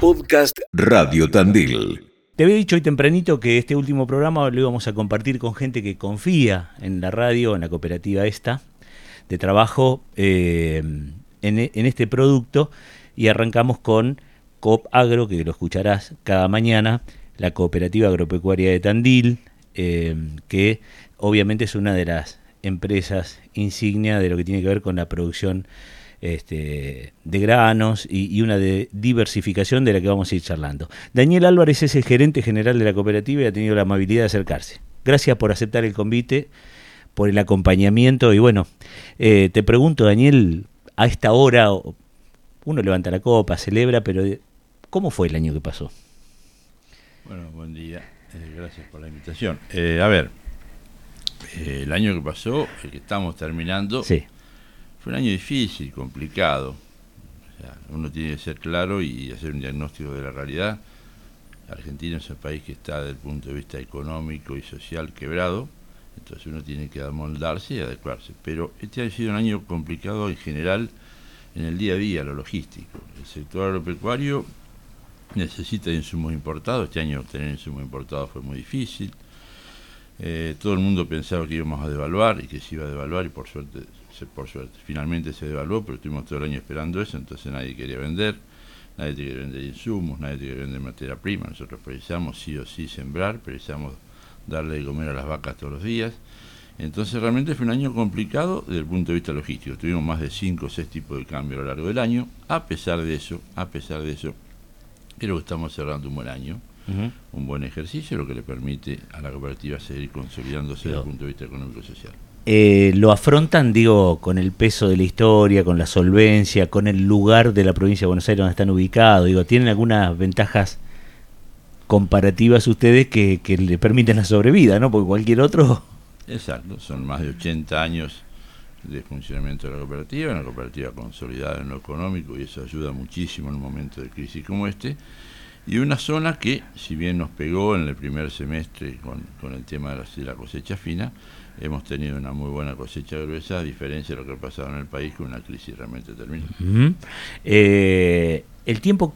Podcast Radio Tandil. Te había dicho hoy tempranito que este último programa lo íbamos a compartir con gente que confía en la radio, en la cooperativa esta, de trabajo eh, en, en este producto. Y arrancamos con Coop Agro, que lo escucharás cada mañana, la cooperativa agropecuaria de Tandil, eh, que obviamente es una de las empresas insignia de lo que tiene que ver con la producción este, de granos y, una de diversificación de la que vamos a ir charlando. Daniel Álvarez es el gerente general de la cooperativa y ha tenido la amabilidad de acercarse. Gracias por aceptar el convite, por el acompañamiento y bueno, eh, te pregunto Daniel, a esta hora uno levanta la copa, celebra, pero ¿cómo fue el año que pasó? Bueno, buen día, eh, gracias por la invitación. Eh, a ver, el año que pasó, el que estamos terminando, sí un año difícil, complicado. uno tiene que ser claro y hacer un diagnóstico de la realidad. Argentina es un país que está desde el punto de vista económico y social quebrado, entonces uno tiene que amoldarse y adecuarse. Pero este ha sido un año complicado en general en el día a día, lo logístico. El sector agropecuario necesita insumos importados, este año obtener insumos importados fue muy difícil. Eh, todo el mundo pensaba que íbamos a devaluar y que se iba a devaluar y por suerte por suerte. Finalmente se devaluó, pero estuvimos todo el año esperando eso, entonces nadie quería vender, nadie quería vender insumos, nadie quería vender materia prima. Nosotros precisamos sí o sí sembrar, precisamos darle de comer a las vacas todos los días. Entonces realmente fue un año complicado desde el punto de vista logístico. Tuvimos más de 5 o 6 tipos de cambios a lo largo del año. A pesar de eso, a pesar de eso, creo que estamos cerrando un buen año, un buen ejercicio, lo que le permite a la cooperativa seguir consolidándose desde el punto de vista económico y social. Eh, lo afrontan, digo, con el peso de la historia, con la solvencia, con el lugar de la provincia de Buenos Aires donde están ubicados. Digo, ¿tienen algunas ventajas comparativas ustedes que, le permiten la sobrevida, ¿no? Porque cualquier otro... Exacto, son más de 80 años de funcionamiento de la cooperativa, una cooperativa consolidada en lo económico y eso ayuda muchísimo en un momento de crisis como este. Y una zona que, si bien nos pegó en el primer semestre con, con el tema de la cosecha fina, hemos tenido una muy buena cosecha gruesa, a diferencia de lo que ha pasado en el país con una crisis realmente terminada. Eh, el tiempo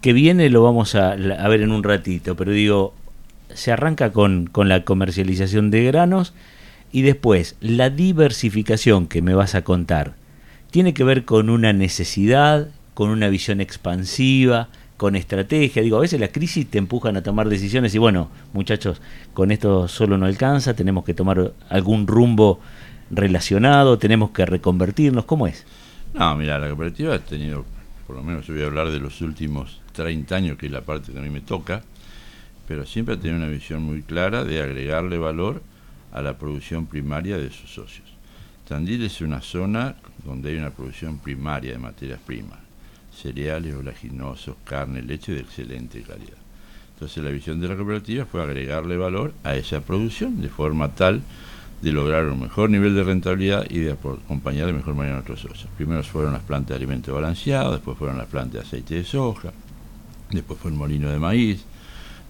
que viene lo vamos a, a, ver en un ratito, pero digo, se arranca con, con la comercialización de granos y después la diversificación que me vas a contar. ¿Tiene que ver con una necesidad, con una visión expansiva? Con estrategia. Digo, a veces las crisis te empujan a tomar decisiones y bueno, muchachos, con esto solo no alcanza, tenemos que tomar algún rumbo relacionado, tenemos que reconvertirnos. ¿Cómo es? No, mira, la cooperativa ha tenido, por lo menos yo voy a hablar de los últimos 30 años, que es la parte que a mí me toca, pero siempre ha tenido una visión muy clara de agregarle valor a la producción primaria de sus socios. Tandil es una zona donde hay una producción primaria de materias primas cereales, oleaginosos, carne, leche de excelente calidad. Entonces la visión de la cooperativa fue agregarle valor a esa producción de forma tal de lograr un mejor nivel de rentabilidad y de acompañar de mejor manera a nuestros socios. Primero fueron las plantas de alimentos balanceados, después fueron las plantas de aceite de soja, después fue el molino de maíz,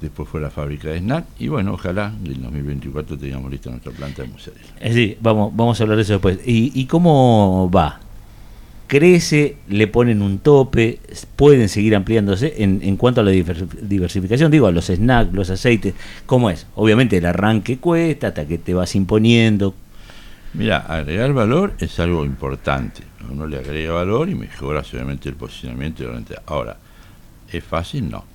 después fue la fábrica de snack y bueno, ojalá en el 2024 tengamos lista nuestra planta de mozzarella. Sí, vamos, vamos a hablar de eso después. ¿Y, y cómo va? Crece, le ponen un tope, pueden seguir ampliándose en, en cuanto a la diversificación, digo, a los snacks, los aceites, ¿cómo es? Obviamente el arranque cuesta hasta que te vas imponiendo. Mira, agregar valor es algo importante. Uno le agrega valor y mejora obviamente el posicionamiento. Ahora, ¿es fácil? No.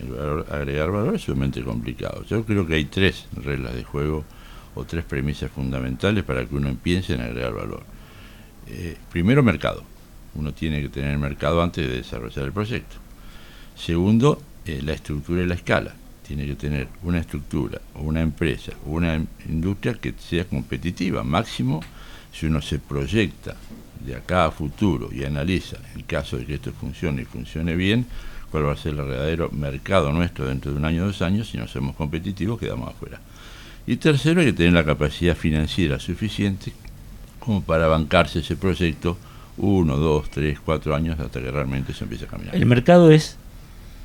El agregar valor es sumamente complicado. Yo creo que hay tres reglas de juego o tres premisas fundamentales para que uno empiece en agregar valor. Eh, primero, mercado uno tiene que tener el mercado antes de desarrollar el proyecto. Segundo, eh, la estructura y la escala. Tiene que tener una estructura una empresa una industria que sea competitiva. Máximo, si uno se proyecta de acá a futuro y analiza, en caso de que esto funcione y funcione bien, cuál va a ser el verdadero mercado nuestro dentro de un año o dos años, si no somos competitivos quedamos afuera. Y tercero, hay que tener la capacidad financiera suficiente como para bancarse ese proyecto uno, dos, tres, cuatro años hasta que realmente se empiece a caminar. ¿El mercado es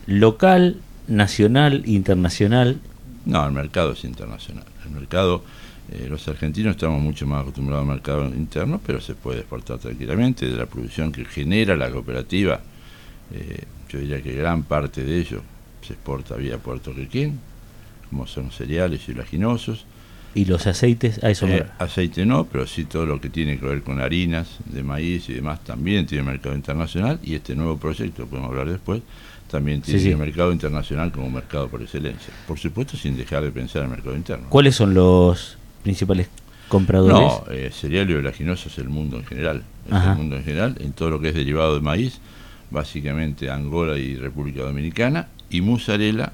local, nacional, internacional? No, el mercado es internacional. El mercado, eh, los argentinos estamos mucho más acostumbrados al mercado interno, pero se puede exportar tranquilamente de la producción que genera la cooperativa. Eh, yo diría que gran parte de ello se exporta vía Puerto Riquín, como son cereales y olaginosos. ¿Y los aceites? A eso eh, Aceite no, pero sí todo lo que tiene que ver con harinas de maíz y demás también tiene mercado internacional y este nuevo proyecto, podemos hablar después, también tiene el mercado internacional como mercado por excelencia. Por supuesto, sin dejar de pensar en el mercado interno. ¿Cuáles son los principales compradores? No, eh, cereal y oleaginoso es el mundo en general. Es el mundo en general, en todo lo que es derivado de maíz, básicamente Angola y República Dominicana, y mozzarella,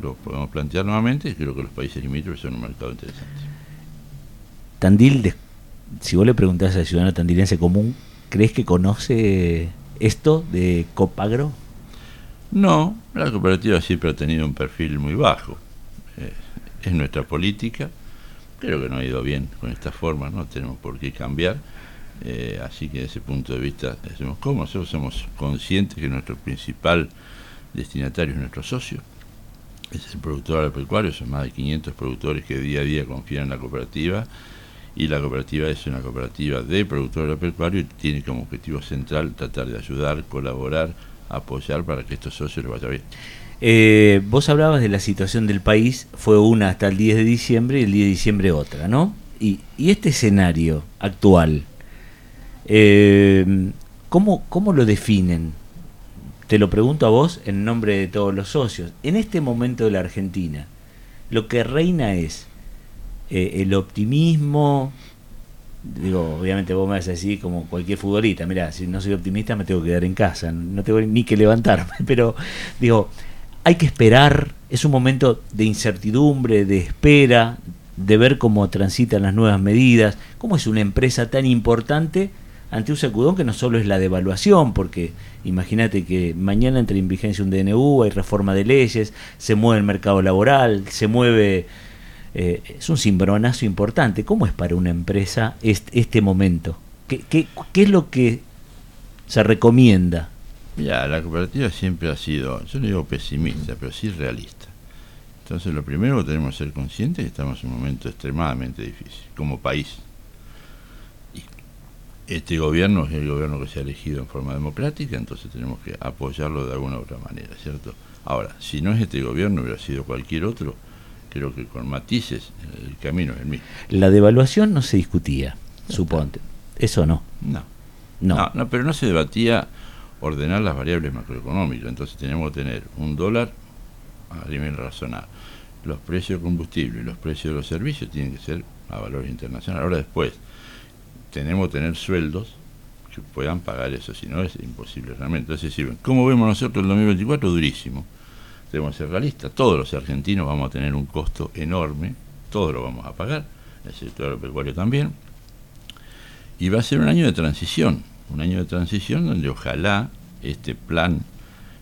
lo podemos plantear nuevamente, creo que los países limítrofes son un mercado interesante. Tandil, si vos le preguntás al ciudadano tandilense común, ¿crees que conoce esto de Copagro? No, la cooperativa siempre ha tenido un perfil muy bajo. Eh, es nuestra política. Creo que no ha ido bien con esta forma, no tenemos por qué cambiar. Eh, así que desde ese punto de vista decimos cómo nosotros somos conscientes que nuestro principal destinatario es nuestro socio, es el productor agropecuario, son más de 500 productores que día a día confían en la cooperativa y la cooperativa es una cooperativa de productor agropecuario y tiene como objetivo central tratar de ayudar, colaborar, apoyar para que estos socios les vaya bien. Eh, vos hablabas de la situación del país, fue una hasta el 10 de diciembre y el 10 de diciembre otra, ¿no? Y, este escenario actual, eh, ¿cómo, ¿cómo lo definen? Te lo pregunto a vos en nombre de todos los socios. En este momento de la Argentina, lo que reina es eh, el optimismo, digo, obviamente vos me vas a decir como cualquier futbolista, mira, si no soy optimista me tengo que quedar en casa, no tengo ni que levantarme, pero digo, hay que esperar, es un momento de incertidumbre, de espera, de ver cómo transitan las nuevas medidas, cómo es una empresa tan importante ante un sacudón que no solo es la devaluación, porque imagínate que mañana entra en vigencia un DNU, hay reforma de leyes, se mueve el mercado laboral, se mueve eh, es un cimbronazo importante. ¿Cómo es para una empresa este, este momento? ¿Qué, ¿Qué, qué, es lo que se recomienda? Mira, la cooperativa siempre ha sido, yo no digo pesimista, pero sí realista. Entonces lo primero que tenemos que ser conscientes es que estamos en un momento extremadamente difícil, como país. Este gobierno es el gobierno que se ha elegido en forma democrática, entonces tenemos que apoyarlo de alguna u otra manera, ¿cierto? Ahora, si no es este gobierno, hubiera sido cualquier otro, creo que con matices el camino es el mismo. La devaluación no se discutía, suponte. ¿Eso no? No. No. no. pero no se debatía ordenar las variables macroeconómicas. Entonces tenemos que tener un dólar a nivel razonable. Los precios de combustible y los precios de los servicios tienen que ser a valor internacional. Ahora después, tenemos que tener sueldos que puedan pagar eso, si no es imposible realmente. Entonces, ¿cómo vemos nosotros el 2024? Durísimo debemos ser realistas, todos los argentinos vamos a tener un costo enorme, todos lo vamos a pagar, el sector agropecuario también, y va a ser un año de transición, un año de transición donde ojalá este plan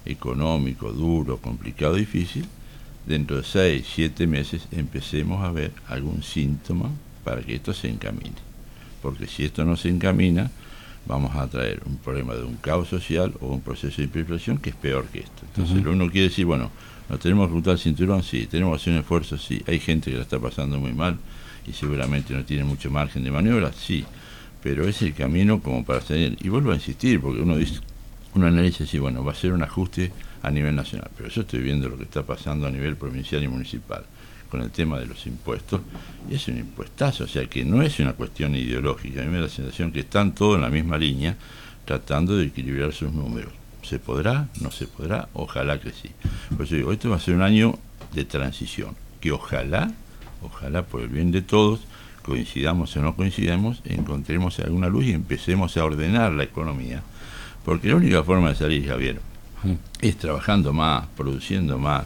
económico duro, complicado, difícil, dentro de seis, siete meses empecemos a ver algún síntoma para que esto se encamine. Porque si esto no se encamina, vamos a traer un problema de un caos social o un proceso de hiperinflación que es peor que esto. Entonces, uno quiere decir, bueno, ¿nos tenemos que juntar el cinturón? Sí. ¿Tenemos que hacer un esfuerzo? Sí. ¿Hay gente que la está pasando muy mal y seguramente no tiene mucho margen de maniobra? Sí. Pero es el camino como para salir. Y vuelvo a insistir, porque uno dice, uno analiza y dice, bueno, va a ser un ajuste a nivel nacional. Pero yo estoy viendo lo que está pasando a nivel provincial y municipal con el tema de los impuestos, y es un impuestazo, o sea que no es una cuestión ideológica, a mí me da la sensación que están todos en la misma línea tratando de equilibrar sus números. ¿Se podrá? ¿No se podrá? Ojalá que sí. Por eso digo, esto va a ser un año de transición, que ojalá, ojalá por el bien de todos, coincidamos o no coincidamos, encontremos alguna luz y empecemos a ordenar la economía. Porque la única forma de salir, Javier, mm. es trabajando más, produciendo más,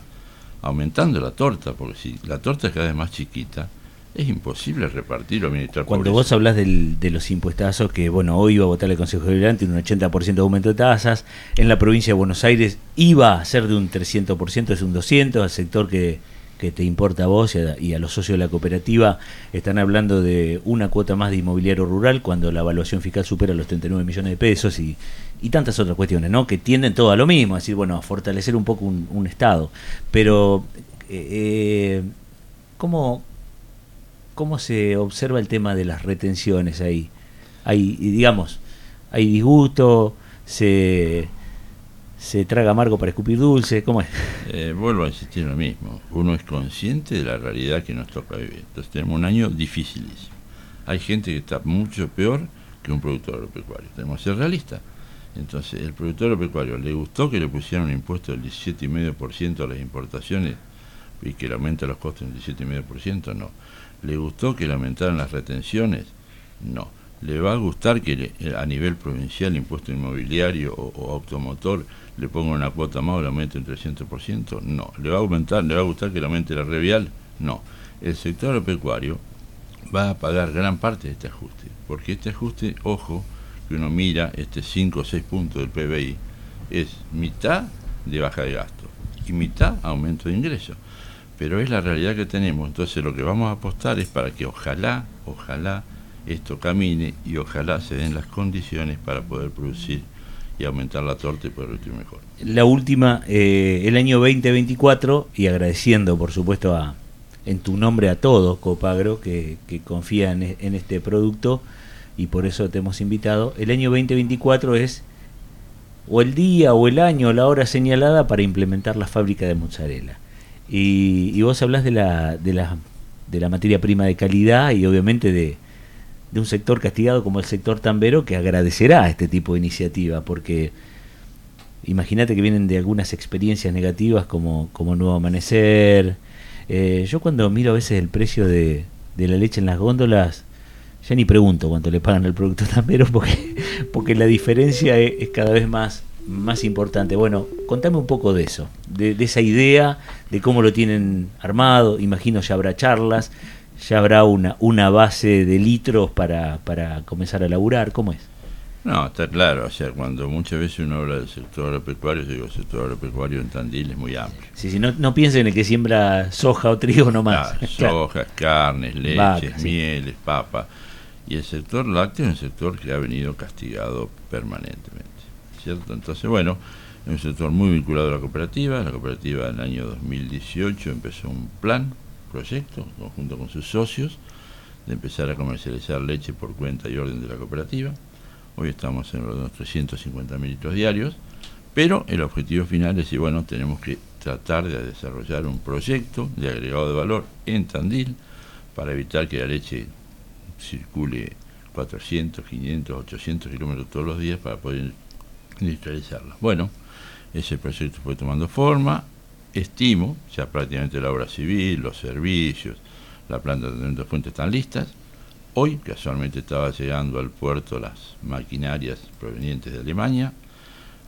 aumentando la torta, porque si la torta es cada vez más chiquita, es imposible repartir o administrar Cuando vos hablas de los impuestazos, que bueno, hoy iba a votar el Consejo Deliberante un 80% de aumento de tasas, en la provincia de Buenos Aires iba a ser de un 300%, es un 200%, al sector que, que te importa a vos y a, los socios de la cooperativa, están hablando de una cuota más de inmobiliario rural cuando la evaluación fiscal supera los 39 millones de pesos y, y tantas otras cuestiones, ¿no? Que tienden todo a lo mismo, es decir, bueno, a fortalecer un poco un, Estado. Pero, eh, ¿cómo, ¿cómo se observa el tema de las retenciones ahí? Hay, digamos, hay disgusto, se se traga amargo para escupir dulce, ¿cómo es? Eh, vuelvo a insistir lo mismo. Uno es consciente de la realidad que nos toca vivir. Entonces tenemos un año dificilísimo. Hay gente que está mucho peor que un productor agropecuario. Tenemos que ser realistas. Entonces, el productor agropecuario, ¿le gustó que le pusieran un impuesto del 17,5% a las importaciones y que le aumente los costos en 17,5%? No. ¿Le gustó que le aumentaran las retenciones? No. ¿Le va a gustar que a nivel provincial impuesto inmobiliario o, automotor le ponga una cuota más o le aumente un 300%? No. ¿Le va a aumentar, le va a gustar que le aumente la revial? No. El sector agropecuario va a pagar gran parte de este ajuste, porque este ajuste, ojo, que uno mira este 5 o 6 puntos del PBI, es mitad de baja de gasto y mitad aumento de ingresos. Pero es la realidad que tenemos, entonces lo que vamos a apostar es para que ojalá, ojalá esto camine y ojalá se den las condiciones para poder producir y aumentar la torta y poder producir mejor. La última, eh, el año 2024, y agradeciendo por supuesto a, en tu nombre a todos, Copagro, que, que confía en, en este producto, y por eso te hemos invitado. El año 2024 es o el día o el año o la hora señalada para implementar la fábrica de mozzarella. Y, vos hablas de la, de, la, de la materia prima de calidad y obviamente de, de un sector castigado como el sector tambero que agradecerá este tipo de iniciativa, porque imagínate que vienen de algunas experiencias negativas como, como Nuevo Amanecer. Eh, yo cuando miro a veces el precio de, de la leche en las góndolas, ya ni pregunto cuánto le pagan al producto tambero porque, porque la diferencia es, cada vez más, más importante. Bueno, contame un poco de eso, de, esa idea, de cómo lo tienen armado. Imagino ya habrá charlas, ya habrá una, una base de litros para, para comenzar a laburar. ¿Cómo es? No, está claro, o sea, cuando muchas veces uno habla del sector agropecuario, yo digo, el sector agropecuario en Tandil es muy amplio. Sí, sí, no, no piensen en el que siembra soja o trigo nomás. Claro, soja, carnes, leches, mieles, papas y el sector lácteo es un sector que ha venido castigado permanentemente. ¿Cierto? Entonces, bueno, es un sector muy vinculado a la cooperativa. La cooperativa en el año 2018 empezó un plan, proyecto, conjunto con sus socios, de empezar a comercializar leche por cuenta y orden de la cooperativa. Hoy estamos en los 350 mil litros diarios, pero el objetivo final es decir, bueno, tenemos que tratar de desarrollar un proyecto de agregado de valor en Tandil para evitar que la leche circule 400, 500, 800 kilómetros todos los días para poder industrializarla. Bueno, ese proyecto fue tomando forma, estimo, ya prácticamente la obra civil, los servicios, la planta de fuentes están listas. Hoy, casualmente, estaba llegando al puerto las maquinarias provenientes de Alemania,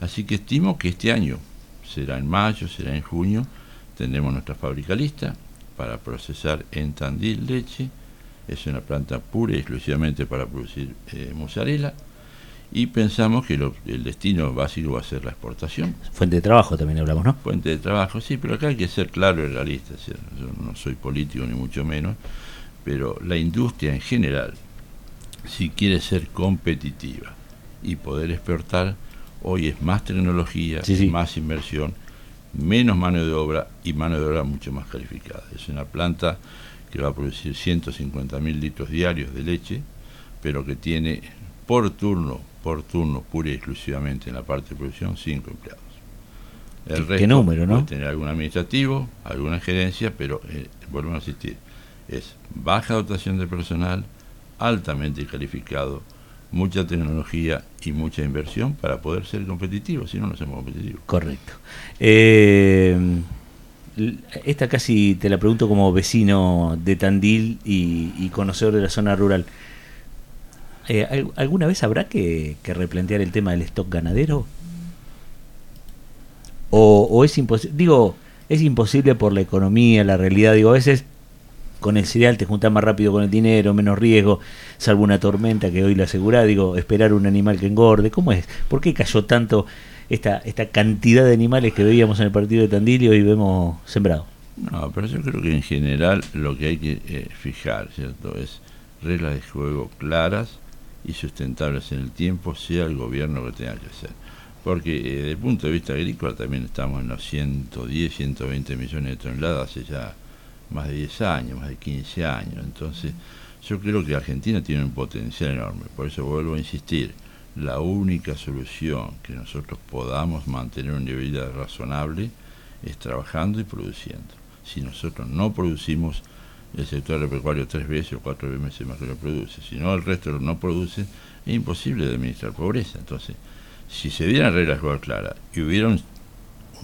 así que estimo que este año, será en mayo, será en junio, tendremos nuestra fábrica lista para procesar en Tandil leche es una planta pura y exclusivamente para producir eh, mozzarella y pensamos que el destino básico va a ser la exportación. Fuente de trabajo también hablamos, ¿no? Fuente de trabajo, sí, pero acá hay que ser claro y realista. Yo no soy político ni mucho menos, pero la industria en general, si quiere ser competitiva y poder exportar, hoy es más tecnología, más inversión, menos mano de obra y mano de obra mucho más calificada. Es una planta que va a producir 150 mil litros diarios de leche, pero que tiene por turno, por turno, pura y exclusivamente en la parte de producción, cinco empleados. El ¿Qué, resto número, no? Puede tener algún administrativo, alguna gerencia, pero eh, volvemos a insistir, es baja dotación de personal, altamente calificado, mucha tecnología y mucha inversión para poder ser competitivos, si no, no somos competitivos. Correcto. Eh, esta casi te la pregunto como vecino de Tandil y, conocedor de la zona rural. Eh, ¿Alguna vez habrá que, replantear el tema del stock ganadero? ¿O, es imposible? Digo, es imposible por la economía, la realidad. Digo, a veces con el cereal te juntas más rápido con el dinero, menos riesgo, salvo una tormenta que hoy la asegura. Digo, esperar un animal que engorde. ¿Cómo es? ¿Por qué cayó tanto? Esta, esta cantidad de animales que veíamos en el partido de Tandil y hoy vemos sembrado. No, pero yo creo que en general lo que hay que eh, fijar, ¿cierto? Es reglas de juego claras y sustentables en el tiempo, sea el gobierno que tenga que hacer. Porque eh, desde el punto de vista agrícola también estamos en los 110, 120 millones de toneladas hace ya más de 10 años, más de 15 años. Entonces, yo creo que Argentina tiene un potencial enorme. Por eso vuelvo a insistir, la única solución que nosotros podamos mantener un nivel de vida razonable es trabajando y produciendo. Si nosotros no producimos, el sector agropecuario tres veces o cuatro veces más que lo produce. Si no, el resto no produce, es imposible administrar pobreza. Entonces, si se dieran reglas claras y hubiera un,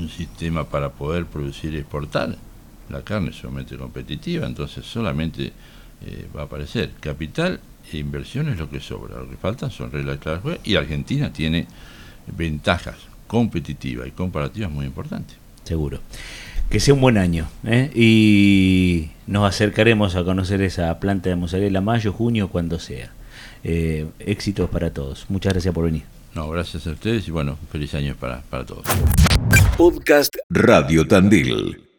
sistema para poder producir y exportar, la carne es sumamente competitiva, entonces solamente eh, va a aparecer capital inversión es lo que sobra. Lo que faltan son reglas claras y Argentina tiene ventajas competitivas y comparativas muy importantes. Seguro. Que sea un buen año. ¿eh? Y nos acercaremos a conocer esa planta de mozzarella mayo, junio, cuando sea. Eh, éxitos para todos. Muchas gracias por venir. No, gracias a ustedes y bueno, feliz año para, para todos. Podcast Radio Tandil.